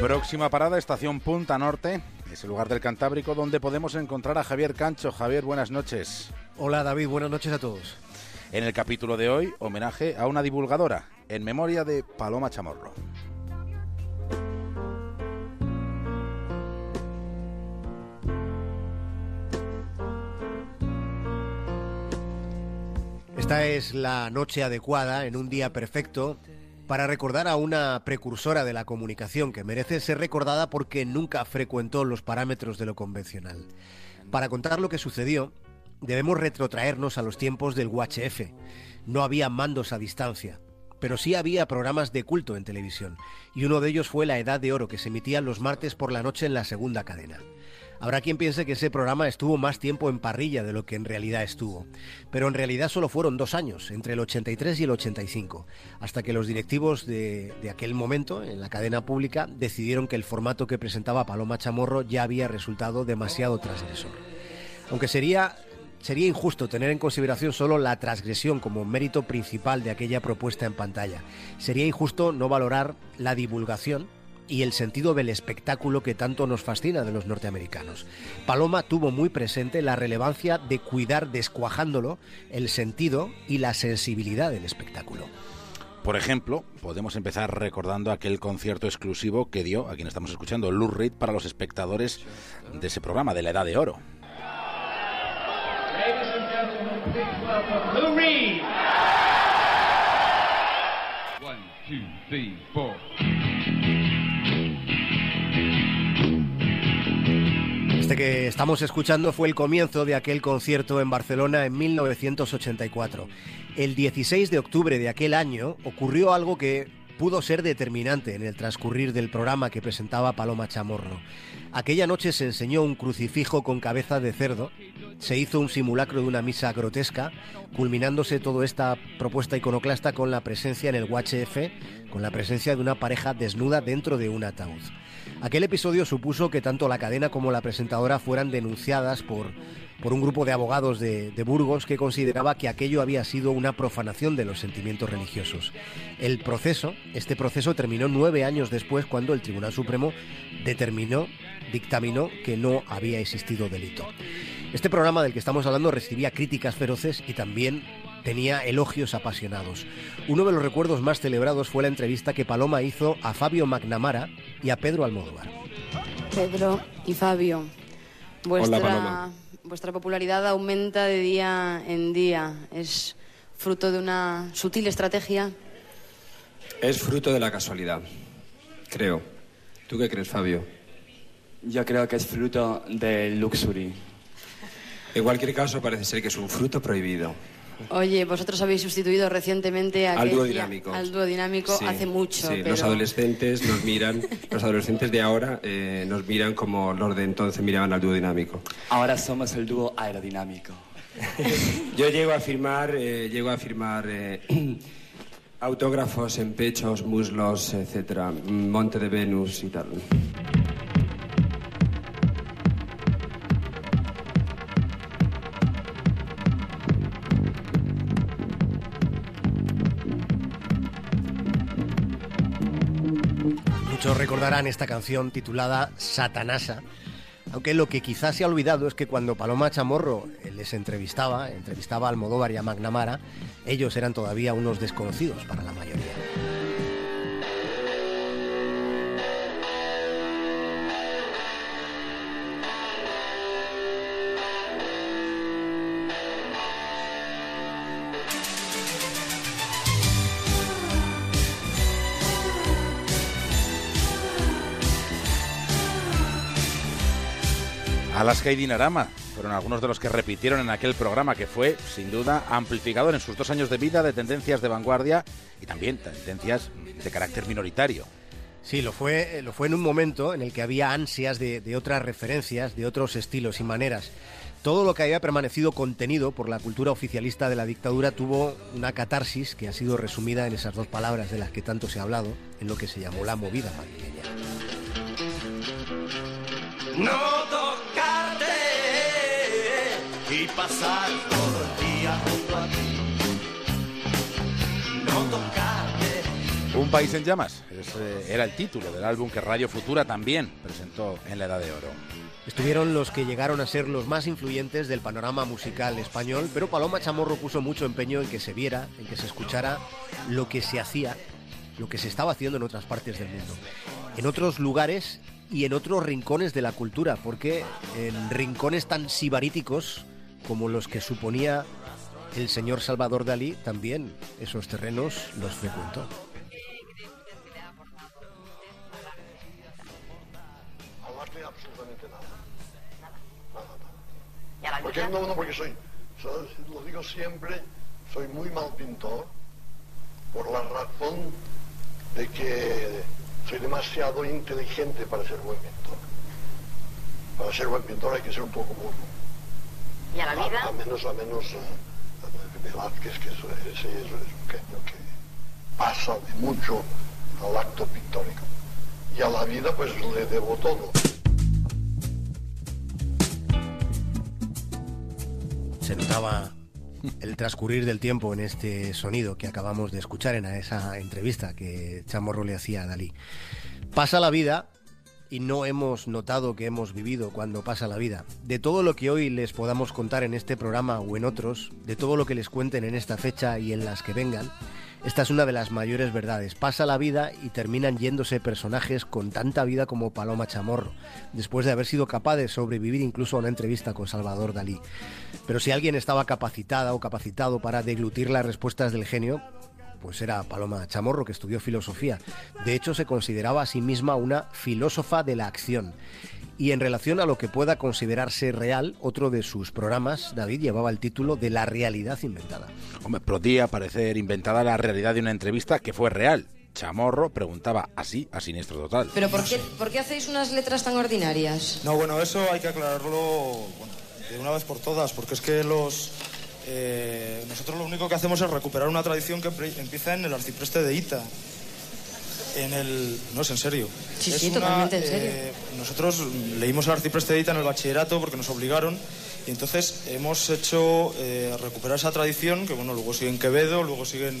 Próxima parada, estación Punta Norte. Es el lugar del Cantábrico donde podemos encontrar a Javier Cancho. Javier, buenas noches. Hola David, buenas noches a todos. En el capítulo de hoy, homenaje a una divulgadora, en memoria de Paloma Chamorro. Esta es la noche adecuada, en un día perfecto, para recordar a una precursora de la comunicación que merece ser recordada porque nunca frecuentó los parámetros de lo convencional. Para contar lo que sucedió, debemos retrotraernos a los tiempos del UHF. No había mandos a distancia, pero sí había programas de culto en televisión, y uno de ellos fue La Edad de Oro, que se emitía los martes por la noche en la segunda cadena. Habrá quien piense que ese programa estuvo más tiempo en parrilla de lo que en realidad estuvo, pero en realidad solo fueron dos años, entre el 83 y el 85, hasta que los directivos de, aquel momento, en la cadena pública, decidieron que el formato que presentaba Paloma Chamorro ya había resultado demasiado transgresor. Aunque sería sería injusto tener en consideración solo la transgresión como mérito principal de aquella propuesta en pantalla. Sería injusto no valorar la divulgación y el sentido del espectáculo que tanto nos fascina de los norteamericanos. Paloma tuvo muy presente la relevancia de cuidar descuajándolo el sentido y la sensibilidad del espectáculo. Por ejemplo, podemos empezar recordando aquel concierto exclusivo que dio, a quien estamos escuchando, Lou Reed para los espectadores de ese programa de la Edad de Oro. Lou Reed. One, two, three, four. Que estamos escuchando fue el comienzo de aquel concierto en Barcelona en 1984. El 16 de octubre de aquel año ocurrió algo que pudo ser determinante en el transcurrir del programa que presentaba Paloma Chamorro. Aquella noche se enseñó un crucifijo con cabeza de cerdo, se hizo un simulacro de una misa grotesca, culminándose toda esta propuesta iconoclasta con la presencia en el UHF, con la presencia de una pareja desnuda dentro de un ataúd. Aquel episodio supuso que tanto la cadena como la presentadora fueran denunciadas por, por un grupo de abogados de, de, Burgos que consideraba que aquello había sido una profanación de los sentimientos religiosos. El proceso, este proceso terminó nueve años después cuando el Tribunal Supremo determinó, dictaminó que no había existido delito. Este programa del que estamos hablando recibía críticas feroces y también tenía elogios apasionados. Uno de los recuerdos más celebrados fue la entrevista que Paloma hizo a Fabio McNamara y a Pedro Almodóvar. Pedro y Fabio, vuestra, Hola, vuestra popularidad aumenta de día en día. ¿Es fruto de una sutil estrategia? Es fruto de la casualidad, creo. ¿Tú qué crees, Fabio? Yo creo que es fruto del luxury. En cualquier caso, parece ser que es un fruto prohibido. Oye, vosotros habéis sustituido recientemente al dúo dinámico. Al dúo dinámico hace mucho. Sí, los adolescentes nos miran, los adolescentes de ahora eh, nos miran como los de entonces miraban al dúo dinámico. Ahora somos el dúo aerodinámico. Yo llego a firmar, eh, llego a firmar eh, autógrafos en pechos, muslos, etcétera, Monte de Venus y tal. Muchos recordarán esta canción titulada Satanasa, aunque lo que quizás se ha olvidado es que cuando Paloma Chamorro les entrevistaba, entrevistaba a Almodóvar y a McNamara, ellos eran todavía unos desconocidos para la mayoría. Alaska y Dinarama fueron algunos de los que repitieron en aquel programa que fue, sin duda, amplificador en sus dos años de vida de tendencias de vanguardia y también tendencias de carácter minoritario. Sí, lo fue, lo fue en un momento en el que había ansias de, de otras referencias, de otros estilos y maneras. Todo lo que había permanecido contenido por la cultura oficialista de la dictadura tuvo una catarsis que ha sido resumida en esas dos palabras de las que tanto se ha hablado, en lo que se llamó la movida madrileña. No pasar todo el día junto a ti. No tocarte Un país en llamas eh, era el título del álbum que Radio Futura también presentó en la Edad de Oro. Estuvieron los que llegaron a ser los más influyentes del panorama musical español, pero Paloma Chamorro puso mucho empeño en que se viera, en que se escuchara lo que se hacía, lo que se estaba haciendo en otras partes del mundo, en otros lugares y en otros rincones de la cultura, porque en rincones tan sibaríticos como los que suponía el señor Salvador Dalí, también esos terrenos los frecuentó. Porque no, no, porque soy, lo digo siempre, soy muy mal pintor por la razón de que soy demasiado inteligente para ser buen pintor. Para ser buen pintor hay que ser un poco burro. ¿Y a la vida? A, menos, a menos uh, Velázquez, que eso, ese es un genio que pasa de mucho al acto pictórico. Y a la vida pues le debo todo. Se notaba el transcurrir del tiempo en este sonido que acabamos de escuchar en esa entrevista que Chamorro le hacía a Dalí. Pasa la vida y no hemos notado que hemos vivido cuando pasa la vida. De todo lo que hoy les podamos contar en este programa o en otros, de todo lo que les cuenten en esta fecha y en las que vengan, esta es una de las mayores verdades. Pasa la vida y terminan yéndose personajes con tanta vida como Paloma Chamorro, después de haber sido capaz de sobrevivir incluso a una entrevista con Salvador Dalí. Pero si alguien estaba capacitada o capacitado para deglutir las respuestas del genio, pues era Paloma Chamorro, que estudió filosofía. De hecho, se consideraba a sí misma una filósofa de la acción. Y en relación a lo que pueda considerarse real, otro de sus programas, David, llevaba el título de La realidad inventada. Hombre, podía parecer inventada la realidad de una entrevista que fue real. Chamorro preguntaba así a siniestro total. ¿Pero por qué, por qué hacéis unas letras tan ordinarias? No, bueno, eso hay que aclararlo de una vez por todas, porque es que los... Eh, nosotros lo único que hacemos es recuperar una tradición que empieza en el arcipreste de Ita, en el... No, es en serio. Sí, sí, totalmente en serio. Eh, nosotros leímos el arciprestedita en el bachillerato porque nos obligaron y entonces hemos hecho eh, recuperar esa tradición, que bueno, luego sigue en Quevedo, luego siguen,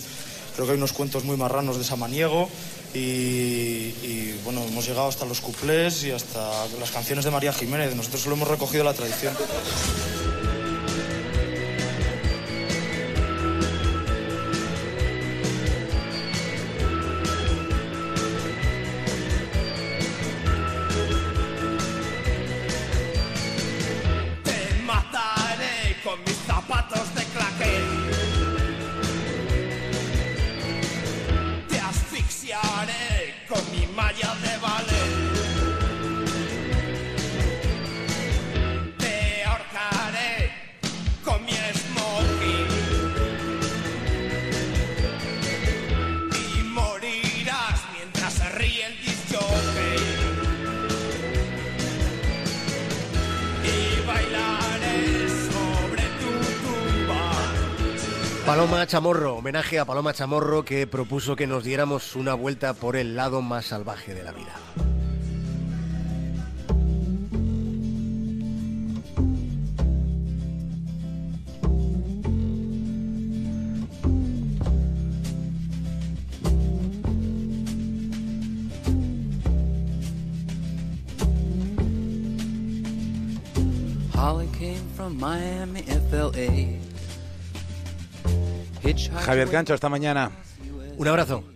creo que hay unos cuentos muy marranos de Samaniego y, y bueno, hemos llegado hasta los cuplés y hasta las canciones de María Jiménez. Nosotros solo hemos recogido la tradición. sapatão Paloma Chamorro, homenaje a Paloma Chamorro que propuso que nos diéramos una vuelta por el lado más salvaje de la vida. Holly came from Miami, FLA. Javier Cancho, hasta mañana. Un abrazo.